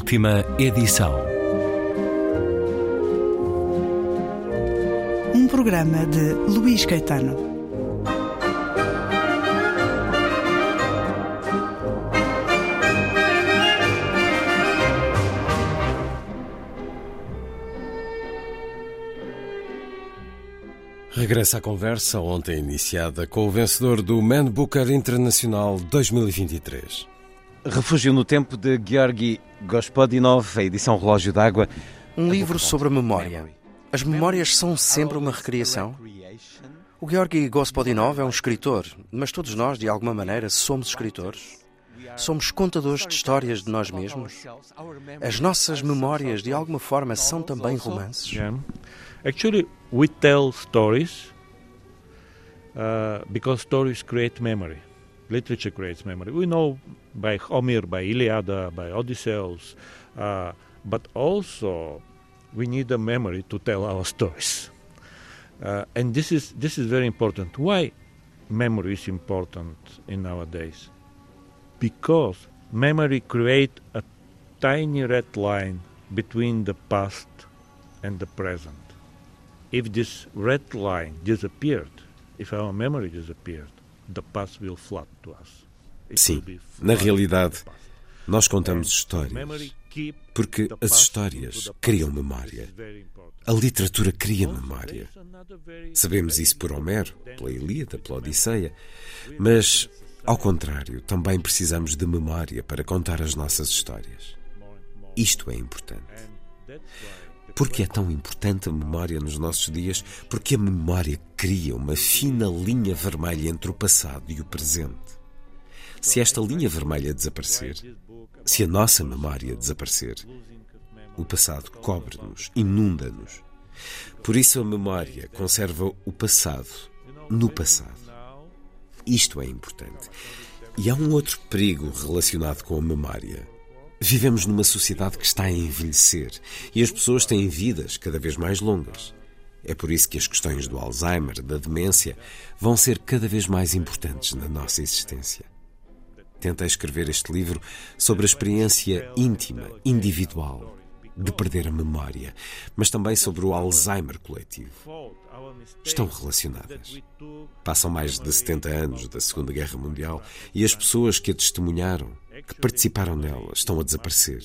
Última edição. Um programa de Luís Caetano. Regressa à conversa ontem iniciada com o vencedor do Man Booker Internacional 2023. Refúgio no Tempo de Georgi Gospodinov, a edição Relógio d'Água. Um livro sobre a memória. As memórias são sempre uma recriação? O Georgi Gospodinov é um escritor, mas todos nós, de alguma maneira, somos escritores. Somos contadores de histórias de nós mesmos. As nossas memórias, de alguma forma, são também romances. Yeah. Actually, we tell stories uh, because stories create memory. Literature creates memory. We know by Homer, by Iliada, by Odysseus, uh, but also we need a memory to tell our stories. Uh, and this is this is very important. Why memory is important in our days? Because memory creates a tiny red line between the past and the present. If this red line disappeared, if our memory disappeared, the past will flood to us. Sim, na realidade, nós contamos histórias. Porque as histórias criam memória. A literatura cria memória. Sabemos isso por Homero, pela Ilíada, pela Odisseia. Mas, ao contrário, também precisamos de memória para contar as nossas histórias. Isto é importante. Porque é tão importante a memória nos nossos dias? Porque a memória cria uma fina linha vermelha entre o passado e o presente. Se esta linha vermelha desaparecer, se a nossa memória desaparecer, o passado cobre-nos, inunda-nos. Por isso a memória conserva o passado no passado. Isto é importante. E há um outro perigo relacionado com a memória. Vivemos numa sociedade que está a envelhecer e as pessoas têm vidas cada vez mais longas. É por isso que as questões do Alzheimer, da demência, vão ser cada vez mais importantes na nossa existência. Tentei escrever este livro sobre a experiência íntima, individual, de perder a memória, mas também sobre o Alzheimer coletivo. Estão relacionadas. Passam mais de 70 anos da Segunda Guerra Mundial e as pessoas que a testemunharam, que participaram nela, estão a desaparecer.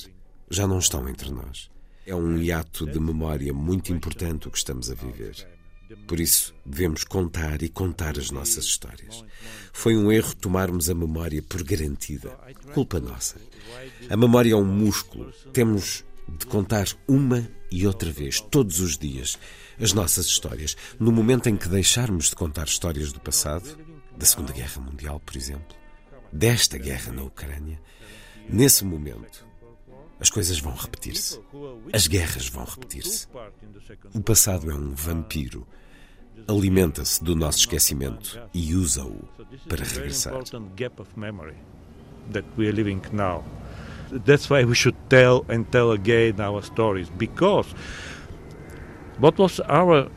Já não estão entre nós. É um hiato de memória muito importante o que estamos a viver. Por isso, devemos contar e contar as nossas histórias. Foi um erro tomarmos a memória por garantida. Culpa nossa. A memória é um músculo. Temos de contar uma e outra vez, todos os dias, as nossas histórias. No momento em que deixarmos de contar histórias do passado, da Segunda Guerra Mundial, por exemplo, desta guerra na Ucrânia, nesse momento, as coisas vão repetir-se. As guerras vão repetir-se. O passado é um vampiro. Alimenta-se do nosso esquecimento e usa-o para regressar. that we are living now. That's why we should tell and tell again our stories because what was our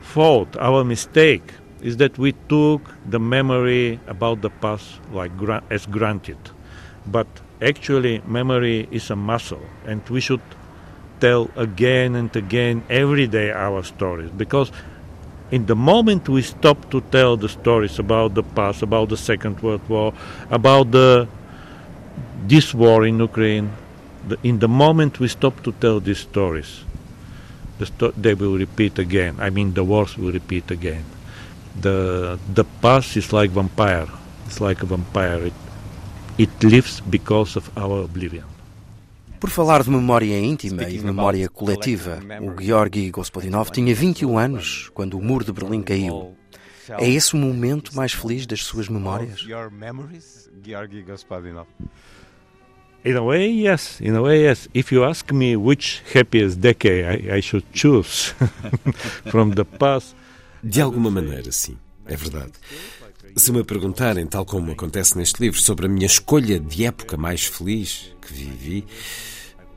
fault, our mistake, is that we took the memory about the past like as granted. But actually, memory is a muscle, and we should tell again and again every day our stories because in the moment we stop to tell the stories about the past, about the Second World War, about the this war in Ukraine, the, in the moment we stop to tell these stories, the sto- they will repeat again. I mean, the wars will repeat again. The the past is like vampire. It's like a vampire. It, it lives because of our oblivion. Por falar de memória íntima e de memória coletiva, o Georgi Gospodinov tinha 21 anos quando o muro de Berlim caiu. É esse o momento mais feliz das suas memórias? Your memories, Georgi Gospodinov. In a way, yes. In a way, yes. If you ask me which happiest decade I, I should choose from the past, De alguma maneira, sim, é verdade. Se me perguntarem, tal como acontece neste livro, sobre a minha escolha de época mais feliz que vivi,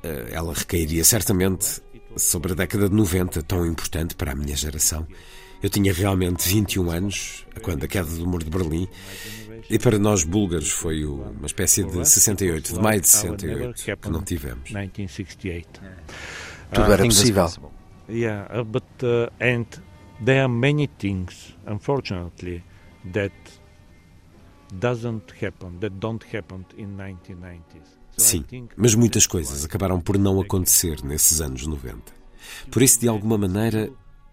eh, ela recairia certamente sobre a década de 90, tão importante para a minha geração, Eu tinha realmente 21 anos quando a queda do muro de Berlim e para nós búlgaros foi uma espécie de 68, de maio de 68, que não tivemos. 1968. Tudo era possível. Yeah, but uh, and there are many things, unfortunately, that doesn't happen, that don't happen in 1990s. Sim, mas muitas coisas acabaram por não acontecer nesses anos 90. Por isso, de alguma maneira,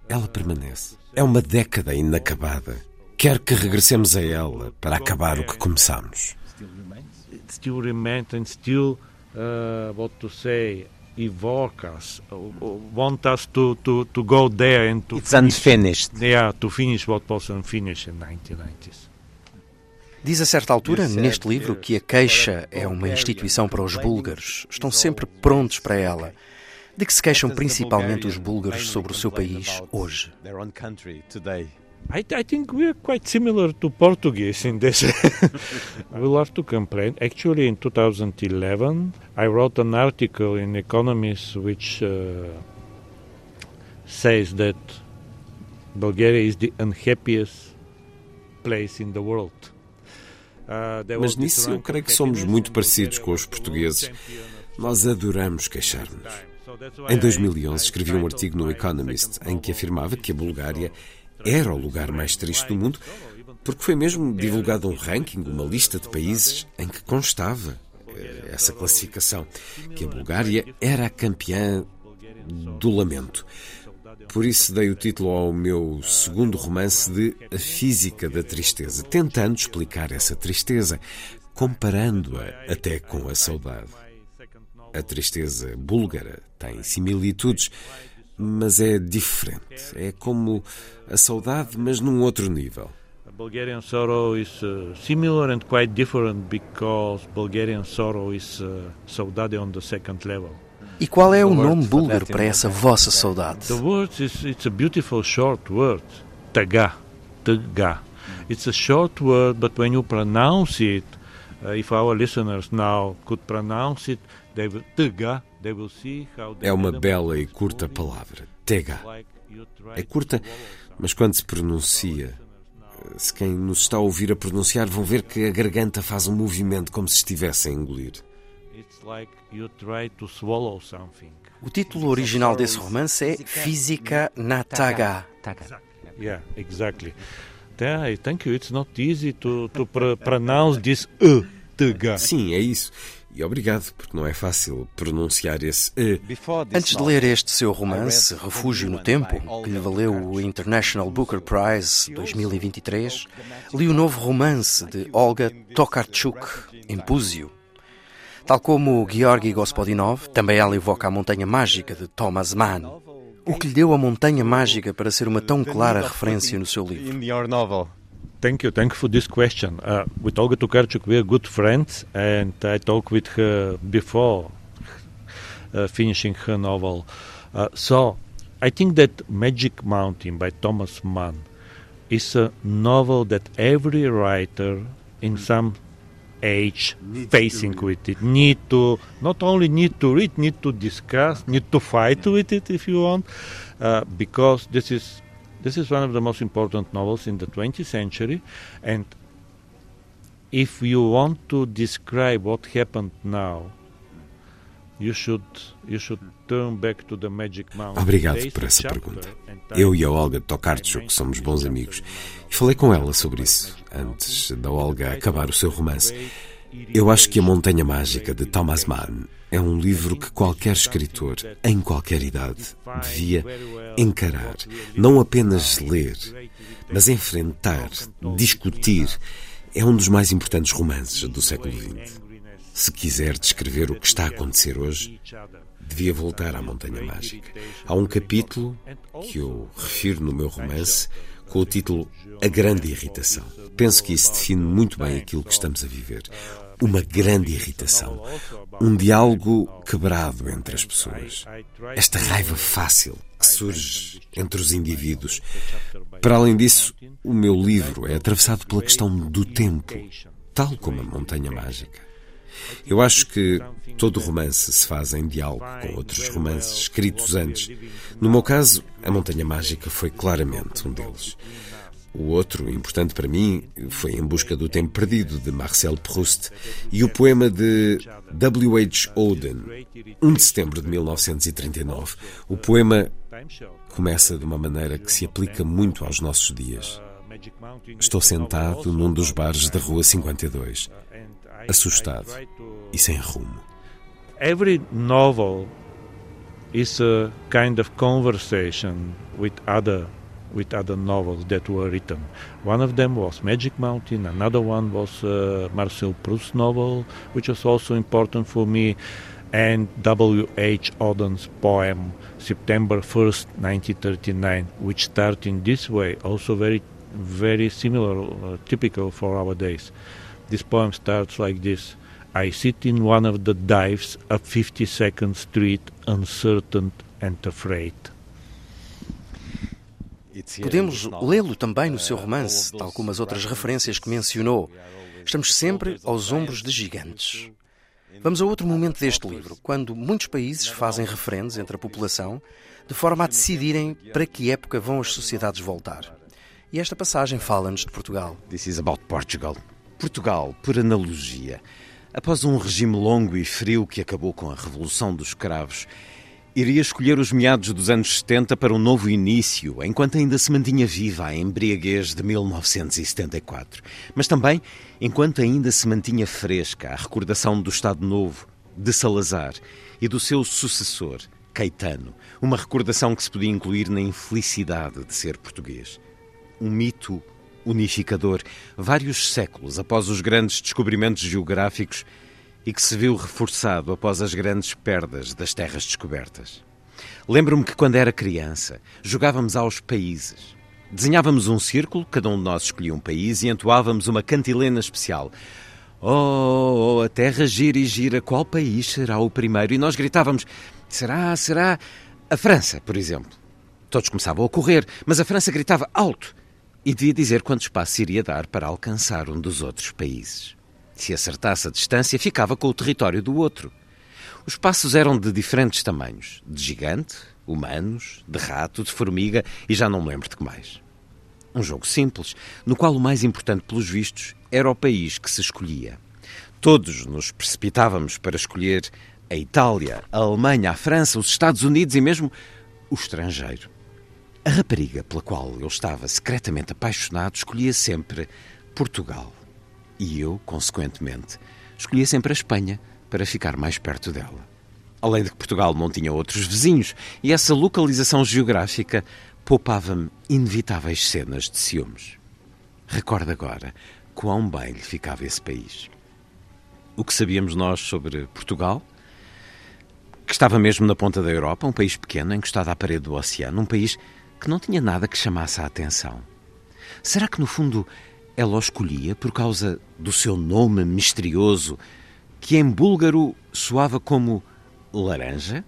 ela permanece. É uma década inacabada. Quer que regressemos a ela para acabar o que começamos. It still remains and still, uh, what to say, evoke us, uh, want us to, to, to go there and to It's unfinished. Yeah, to finish what was unfinished in 1990s. Diz a certa altura, neste livro, que a queixa é uma instituição para os búlgaros. Estão sempre prontos para ela. De que se queixam principalmente os búlgaros sobre o seu país hoje? I, I think we are quite similar to Portuguese in this. we love to complain. Actually, in 2011, I wrote an article in Economist which uh, says that Bulgaria is the unhappiest place in the world. Uh, there Mas was this nisso eu creio que somos muito parecidos com os portugueses. Nós adoramos queixar-nos. Em I- 2011 I escrevi um artigo no Economist em que afirmava que a Bulgária era o lugar mais triste do mundo, porque foi mesmo divulgado um ranking, uma lista de países em que constava eh, essa classificação, que a Bulgária era a campeã do lamento. Por isso dei o título ao meu segundo romance de A Física da Tristeza, tentando explicar essa tristeza, comparando-a até com a saudade. A tristeza búlgara tem similitudes, mas é diferente. É como a saudade, mas num outro nível. Bulgarian sorrow is uh, similar and quite different because Bulgarian sorrow is uh, saudade on the second level. E qual é o nome búlgaro para essa Bulgarian. vossa saudade? The word is it's a beautiful short word, taga, taga. It's a short word, but when you pronounce it, uh, if our listeners now could pronounce it, they will taga. They will see how. the É uma bela e curta palavra, tega. É to curta, mas quando se pronuncia, se quem nos está a ouvir a pronunciar vão ver que a garganta faz um movimento como se estivesse a engolir. It's like you try to swallow something. O título original desse romance é Física na Taga. Yeah, exactly. Yeah, thank you. It's not easy to, to pr- pronounce this uh, taga. Sim, é isso. E obrigado, porque não é fácil pronunciar esse E. Antes de ler este seu romance, Refúgio no Tempo, que lhe valeu o International Booker Prize 2023, li o novo romance de Olga Tokarczuk, Empúzio. Tal como Georgi Gospodinov, também ela evoca a Montanha Mágica de Thomas Mann. O que lhe deu a Montanha Mágica para ser uma tão clara referência no seu livro? In your novel. Thank you. Thank you for this question. Uh, with Olga Tokarczuk, we are good friends, and I talked with her before uh, finishing her novel. Uh, so, I think that Magic Mountain by Thomas Mann is a novel that every writer in some age facing with it need to not only need to read, need to discuss, need to fight with it if you want, uh, because this is this is one of the most important novels in the 20th century, and if you want to describe what happened now, you should you should turn back to the Magic Mountain. Obrigado por essa pergunta. Eu e a Olga Tokarczuk somos bons amigos e falei com ela sobre isso antes da Olga acabar o seu romance. Eu acho que A Montanha Mágica de Thomas Mann é um livro que qualquer escritor, em qualquer idade, devia encarar. Não apenas ler, mas enfrentar, discutir. É um dos mais importantes romances do século XX. Se quiser descrever o que está a acontecer hoje, devia voltar à Montanha Mágica. Há um capítulo que eu refiro no meu romance com o título A Grande Irritação. Penso que isso define muito bem aquilo que estamos a viver. Uma grande irritação. Um diálogo quebrado entre as pessoas. Esta raiva fácil que surge entre os indivíduos. Para além disso, o meu livro é atravessado pela questão do tempo, tal como a Montanha Mágica. Eu acho que todo romance se faz em diálogo com outros romances escritos antes. No meu caso, A Montanha Mágica foi claramente um deles. O outro, importante para mim, foi Em Busca do Tempo Perdido, de Marcel Proust, e o poema de W. H. Auden, 1 de setembro de 1939. O poema começa de uma maneira que se aplica muito aos nossos dias. Estou sentado num dos bares da Rua 52, assustado e sem rumo. Every novel is a kind of conversation with other with other novels that were written. One of them was Magic Mountain, another one was uh, Marcel Proust's novel, which was also important for me, and W.H. Auden's poem September 1st, 1939, which starts in this way, also very, very similar, uh, typical for our days. This poem starts like this. I sit in one of the dives of 52nd Street, uncertain and afraid. Podemos lê-lo também no seu romance, tal como as outras referências que mencionou. Estamos sempre aos ombros de gigantes. Vamos a outro momento deste livro, quando muitos países fazem referendos entre a população, de forma a decidirem para que época vão as sociedades voltar. E esta passagem fala-nos de Portugal. This is about Portugal. Portugal, por analogia, após um regime longo e frio que acabou com a Revolução dos Escravos, iria escolher os meados dos anos 70 para um novo início, enquanto ainda se mantinha viva a embriaguez de 1974. Mas também enquanto ainda se mantinha fresca a recordação do Estado Novo, de Salazar e do seu sucessor, Caetano. Uma recordação que se podia incluir na infelicidade de ser português. Um mito unificador, vários séculos após os grandes descobrimentos geográficos e que se viu reforçado após as grandes perdas das terras descobertas. Lembro-me que quando era criança jogávamos aos países. Desenhávamos um círculo, cada um de nós escolhia um país e entoávamos uma cantilena especial. Oh, oh, a terra gira e gira, qual país será o primeiro? E nós gritávamos: será, será a França, por exemplo. Todos começavam a correr, mas a França gritava alto e devia dizer quanto espaço iria dar para alcançar um dos outros países. Se acertasse a distância, ficava com o território do outro. Os passos eram de diferentes tamanhos: de gigante, humanos, de rato, de formiga e já não me lembro de que mais. Um jogo simples, no qual o mais importante, pelos vistos, era o país que se escolhia. Todos nos precipitávamos para escolher a Itália, a Alemanha, a França, os Estados Unidos e mesmo o estrangeiro. A rapariga pela qual eu estava secretamente apaixonado escolhia sempre Portugal. E eu, consequentemente, escolhia sempre a Espanha para ficar mais perto dela. Além de que Portugal não tinha outros vizinhos, e essa localização geográfica poupava-me inevitáveis cenas de ciúmes. Recordo agora quão bem lhe ficava esse país. O que sabíamos nós sobre Portugal? Que estava mesmo na ponta da Europa, um país pequeno, encostado à parede do oceano, um país que não tinha nada que chamasse a atenção. Será que, no fundo, ela o escolhia por causa do seu nome misterioso, que em búlgaro soava como laranja?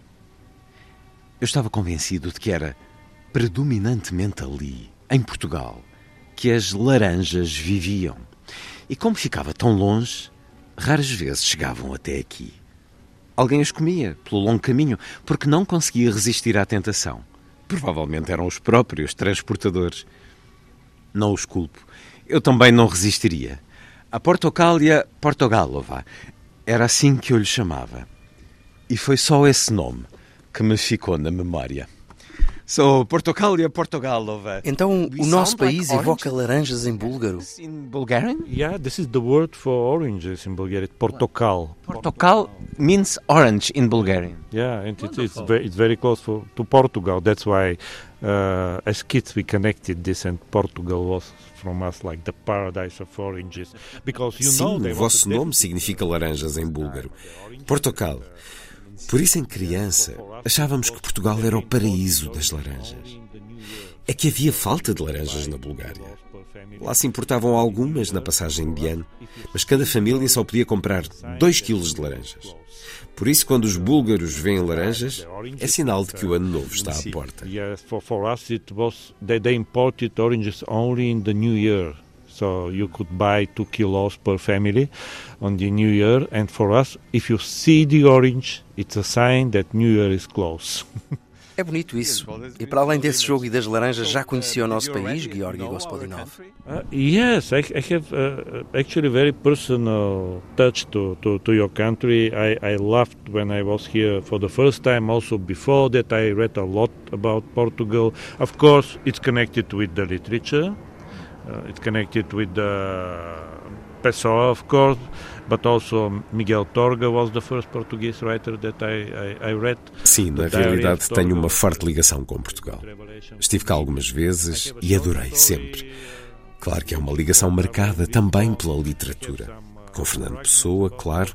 Eu estava convencido de que era predominantemente ali, em Portugal, que as laranjas viviam. E como ficava tão longe, raras vezes chegavam até aqui. Alguém as comia pelo longo caminho porque não conseguia resistir à tentação. Provavelmente eram os próprios transportadores. Não os culpo eu também não resistiria. A Portocália Portogalova era assim que eu lhe chamava. E foi só esse nome que me ficou na memória. Sou Portocália Portogalova. Então o nosso país like evoca laranjas em búlgaro? In Bulgarian? Yeah, this is the word for oranges in Bulgarian. Portokal. Portokal means orange in Bulgarian. Yeah, and it's, it's, very, it's very close for, to Portugal. That's why uh, as kids we connected this and Portugal was from us like the paradise of oranges because you Sim, know o vosso nome significa laranjas em búlgaro. Portocal. Por isso, em criança, achávamos que Portugal era o paraíso das laranjas. É que havia falta de laranjas na Bulgária. Lá se importavam algumas na passagem de ano, mas cada família só podia comprar 2 quilos de laranjas. Por isso, quando os búlgaros veem laranjas, é sinal de que o ano novo está à porta. Yes, for, for us it was they, they imported oranges only in the new year. so you could buy two kilos per family on the New Year. And for us, if you see the orange, it's a sign that New Year is close. É bonito isso. E para além desse jogo e das laranjas, já conhecia o nosso país, Georgi Gospodinov? Uh, yes, I, I have uh, actually very personal touch to, to, to your country. I, I loved when I was here for the first time. Also before that, I read a lot about Portugal. Of course, it's connected with the literature. Uh, it's connected with the Pessoa, of course, but also Miguel Torga was the first Portuguese writer that I, I, I read. Sim, na realidade tenho uma forte ligação com Portugal. Estive cá algumas vezes e adorei sempre. Claro que é uma ligação marcada também pela literatura. Com Fernando Pessoa, claro,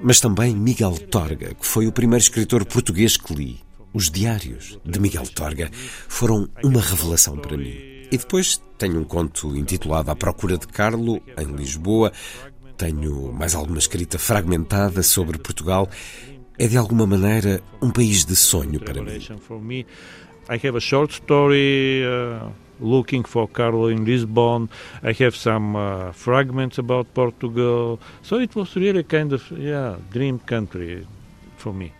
mas também Miguel Torga, que foi o primeiro escritor português que li. Os diários de Miguel Torga foram uma revelação para mim. E depois tenho um conto intitulado À Procura de Carlo, em Lisboa. Tenho mais alguma escrita fragmentada sobre Portugal. É de alguma maneira um país de sonho para mim. I have a short story uh, looking for Carlo in Lisbon. I have some uh, fragments about Portugal. So it was really kind of yeah, dream country for me.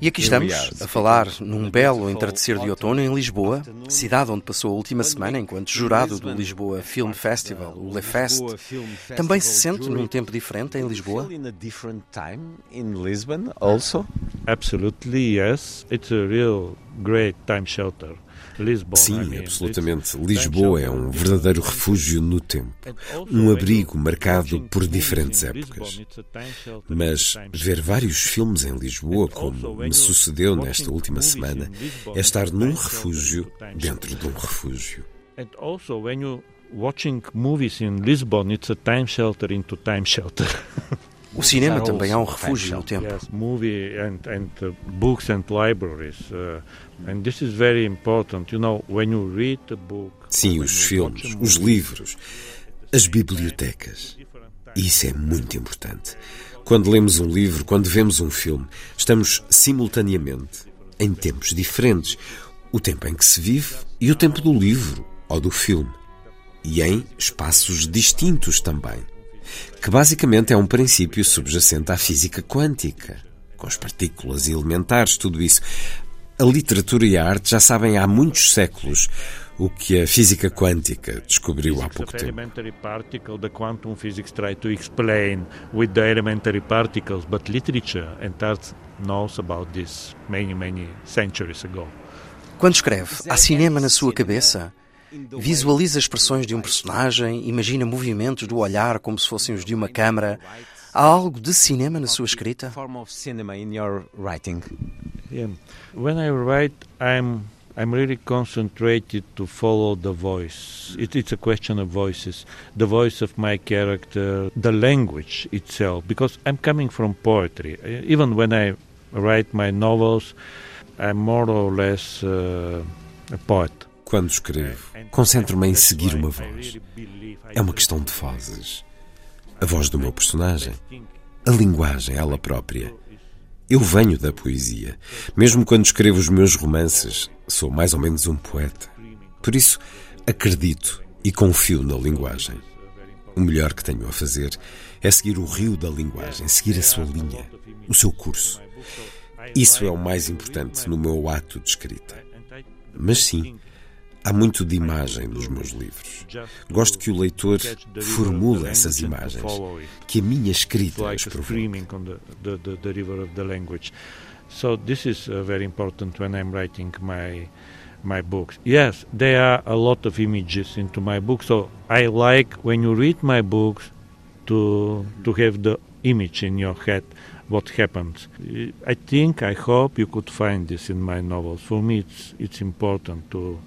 E aqui estamos a falar num belo entardecer de outono em Lisboa, cidade onde passou a última semana enquanto jurado do Lisboa Film Festival, o Le Fest. Também se sente num tempo diferente em Lisboa? Absolutely yes. It's a real great time shelter. Sim, absolutamente. Lisboa é um verdadeiro refúgio no tempo, um abrigo marcado por diferentes épocas. Mas ver vários filmes em Lisboa, como me sucedeu nesta última semana, é estar num refúgio dentro de um refúgio. And also when you watching movies in Lisbon, it's a time shelter into time shelter. O cinema também é um refúgio no tempo. Yes, movie and, and books and libraries. And this is very important. You know, when you read a book. Sim, os filmes, os livros, as bibliotecas. Isso é muito importante. Quando lemos um livro, quando vemos um filme, estamos simultaneamente em tempos diferentes. O tempo em que se vive e o tempo do livro ou do filme. E em espaços distintos também que basicamente é um princípio subjacente à física quântica, com as partículas elementares, tudo isso. A literatura e a arte já sabem há muitos séculos o que a física quântica descobriu há pouco tempo. Quando escreve, há cinema na sua cabeça? Visualiza expressões de um personagem, imagina movimentos do olhar como se fossem os de uma câmara. Há algo de cinema na sua escrita? Yeah. When I write, I'm I'm really concentrated to follow the voice. It, it's a question of voices, the voice of my character, the language itself. Because I'm coming from poetry. Even when I write my novels, I'm more or less uh, a poet. Quando escrevo, concentro-me em seguir uma voz. É uma questão de vozes. A voz do meu personagem, a linguagem, ela própria. Eu venho da poesia. Mesmo quando escrevo os meus romances, sou mais ou menos um poeta. Por isso, acredito e confio na linguagem. O melhor que tenho a fazer é seguir o rio da linguagem, seguir a sua linha, o seu curso. Isso é o mais importante no meu ato de escrita. Mas sim, Há muito de imagem nos meus livros. Gosto que o leitor formule essas imagens, que a minha escrita as provoque. So this is uh, very important when I'm writing my my books. Yes, there are a lot of images into my book, so I like when you read my books to to have the image in your head what happens. I think I hope you could find this in my novels. For me, it's it's important to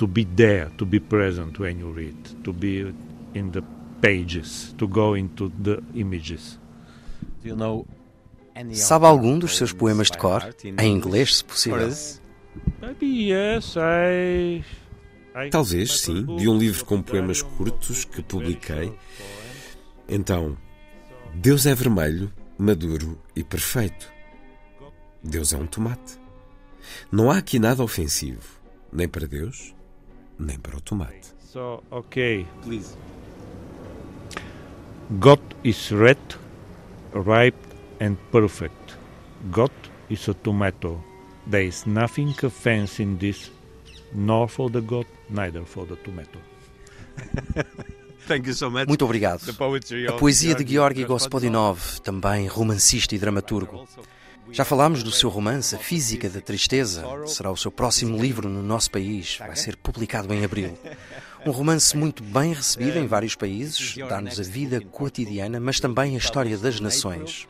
to be there, to be present when you read, to be in the pages, to go into the images. Do you know Sabe algum dos seus poemas de cor? Em inglês, se possível. Maybe yes, I... Talvez, sim, de um livro com poemas curtos que publiquei. Então, Deus é vermelho, maduro e perfeito. Deus é um tomate. Não há aqui nada ofensivo, nem para Deus, nem para o tomate. So, okay. Please. God is red, ripe and perfect. God is a tomato. There is nothing offense in this, nor for the God, neither for the tomato. Muito obrigado. A poesia de Georgi Gospodinov, também romancista e dramaturgo. Já falámos do seu romance A Física da Tristeza. Será o seu próximo livro no nosso país. Vai ser publicado em abril. Um romance muito bem recebido em vários países, dá-nos a vida cotidiana, mas também a história das nações.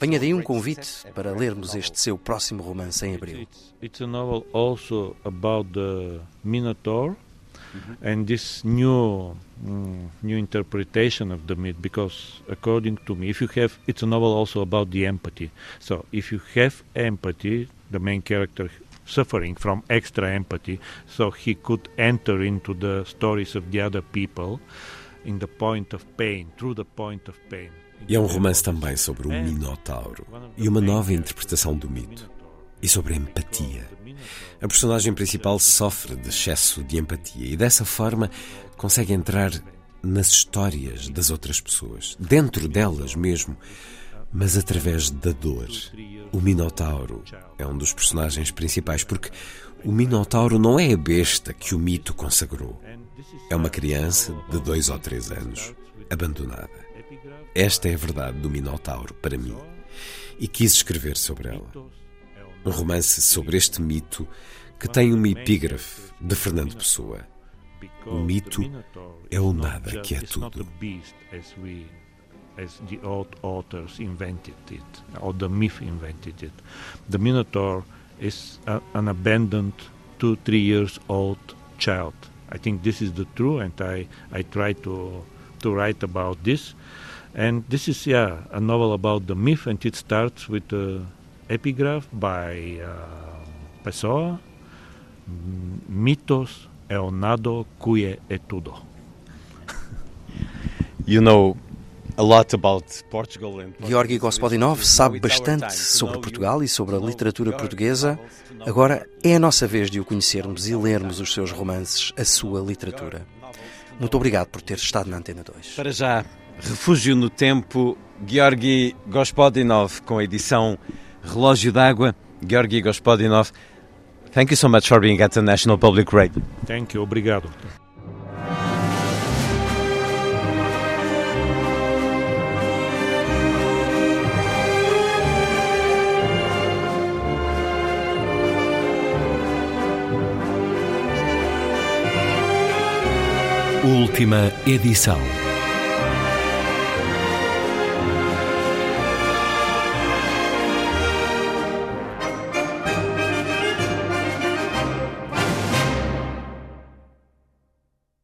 Venha daí um convite para lermos este seu próximo romance em abril. It's a novel also about the Minotaur and this new mm, new interpretation of the myth because according to me if you have it's a novel also about the empathy so if you have empathy the main character suffering from extra empathy so he could enter into the stories of the other people in the point of pain through the point of pain E é um romance também sobre o Minotauro e uma nova interpretação do mito. E sobre a empatia. A personagem principal sofre de excesso de empatia e dessa forma consegue entrar nas histórias das outras pessoas, dentro delas mesmo, mas através da dor. O Minotauro é um dos personagens principais porque o Minotauro não é a besta que o mito consagrou. É uma criança de dois ou três anos, abandonada. Esta é a verdade do Minotauro para mim e quis escrever sobre ela. Um romance sobre este mito que tem uma epígrafe de Fernando Pessoa. O mito é o nada que é tudo. As the old authors invented it, or the myth invented it. The Minotaur is a, an abandoned two, three years old child. I think this is the true, and I, I try to to write about this. And this is, yeah, a novel about the myth, and it starts with an epigraph by uh, Pessoa, Mitos é o nado que é tudo. You know a lot about Portugal and Georgi Gospodinov sabe bastante sobre Portugal e sobre a literatura portuguesa. Agora é a nossa vez de o conhecermos e lermos os seus romances, a sua literatura. Muito obrigado por ter estado na Antena 2. Para já, Refúgio no Tempo, Georgi Gospodinov, com a edição Relógio d'Água. Georgi Gospodinov, thank you so much for being at the National Public Radio. Thank you, obrigado. Última edição.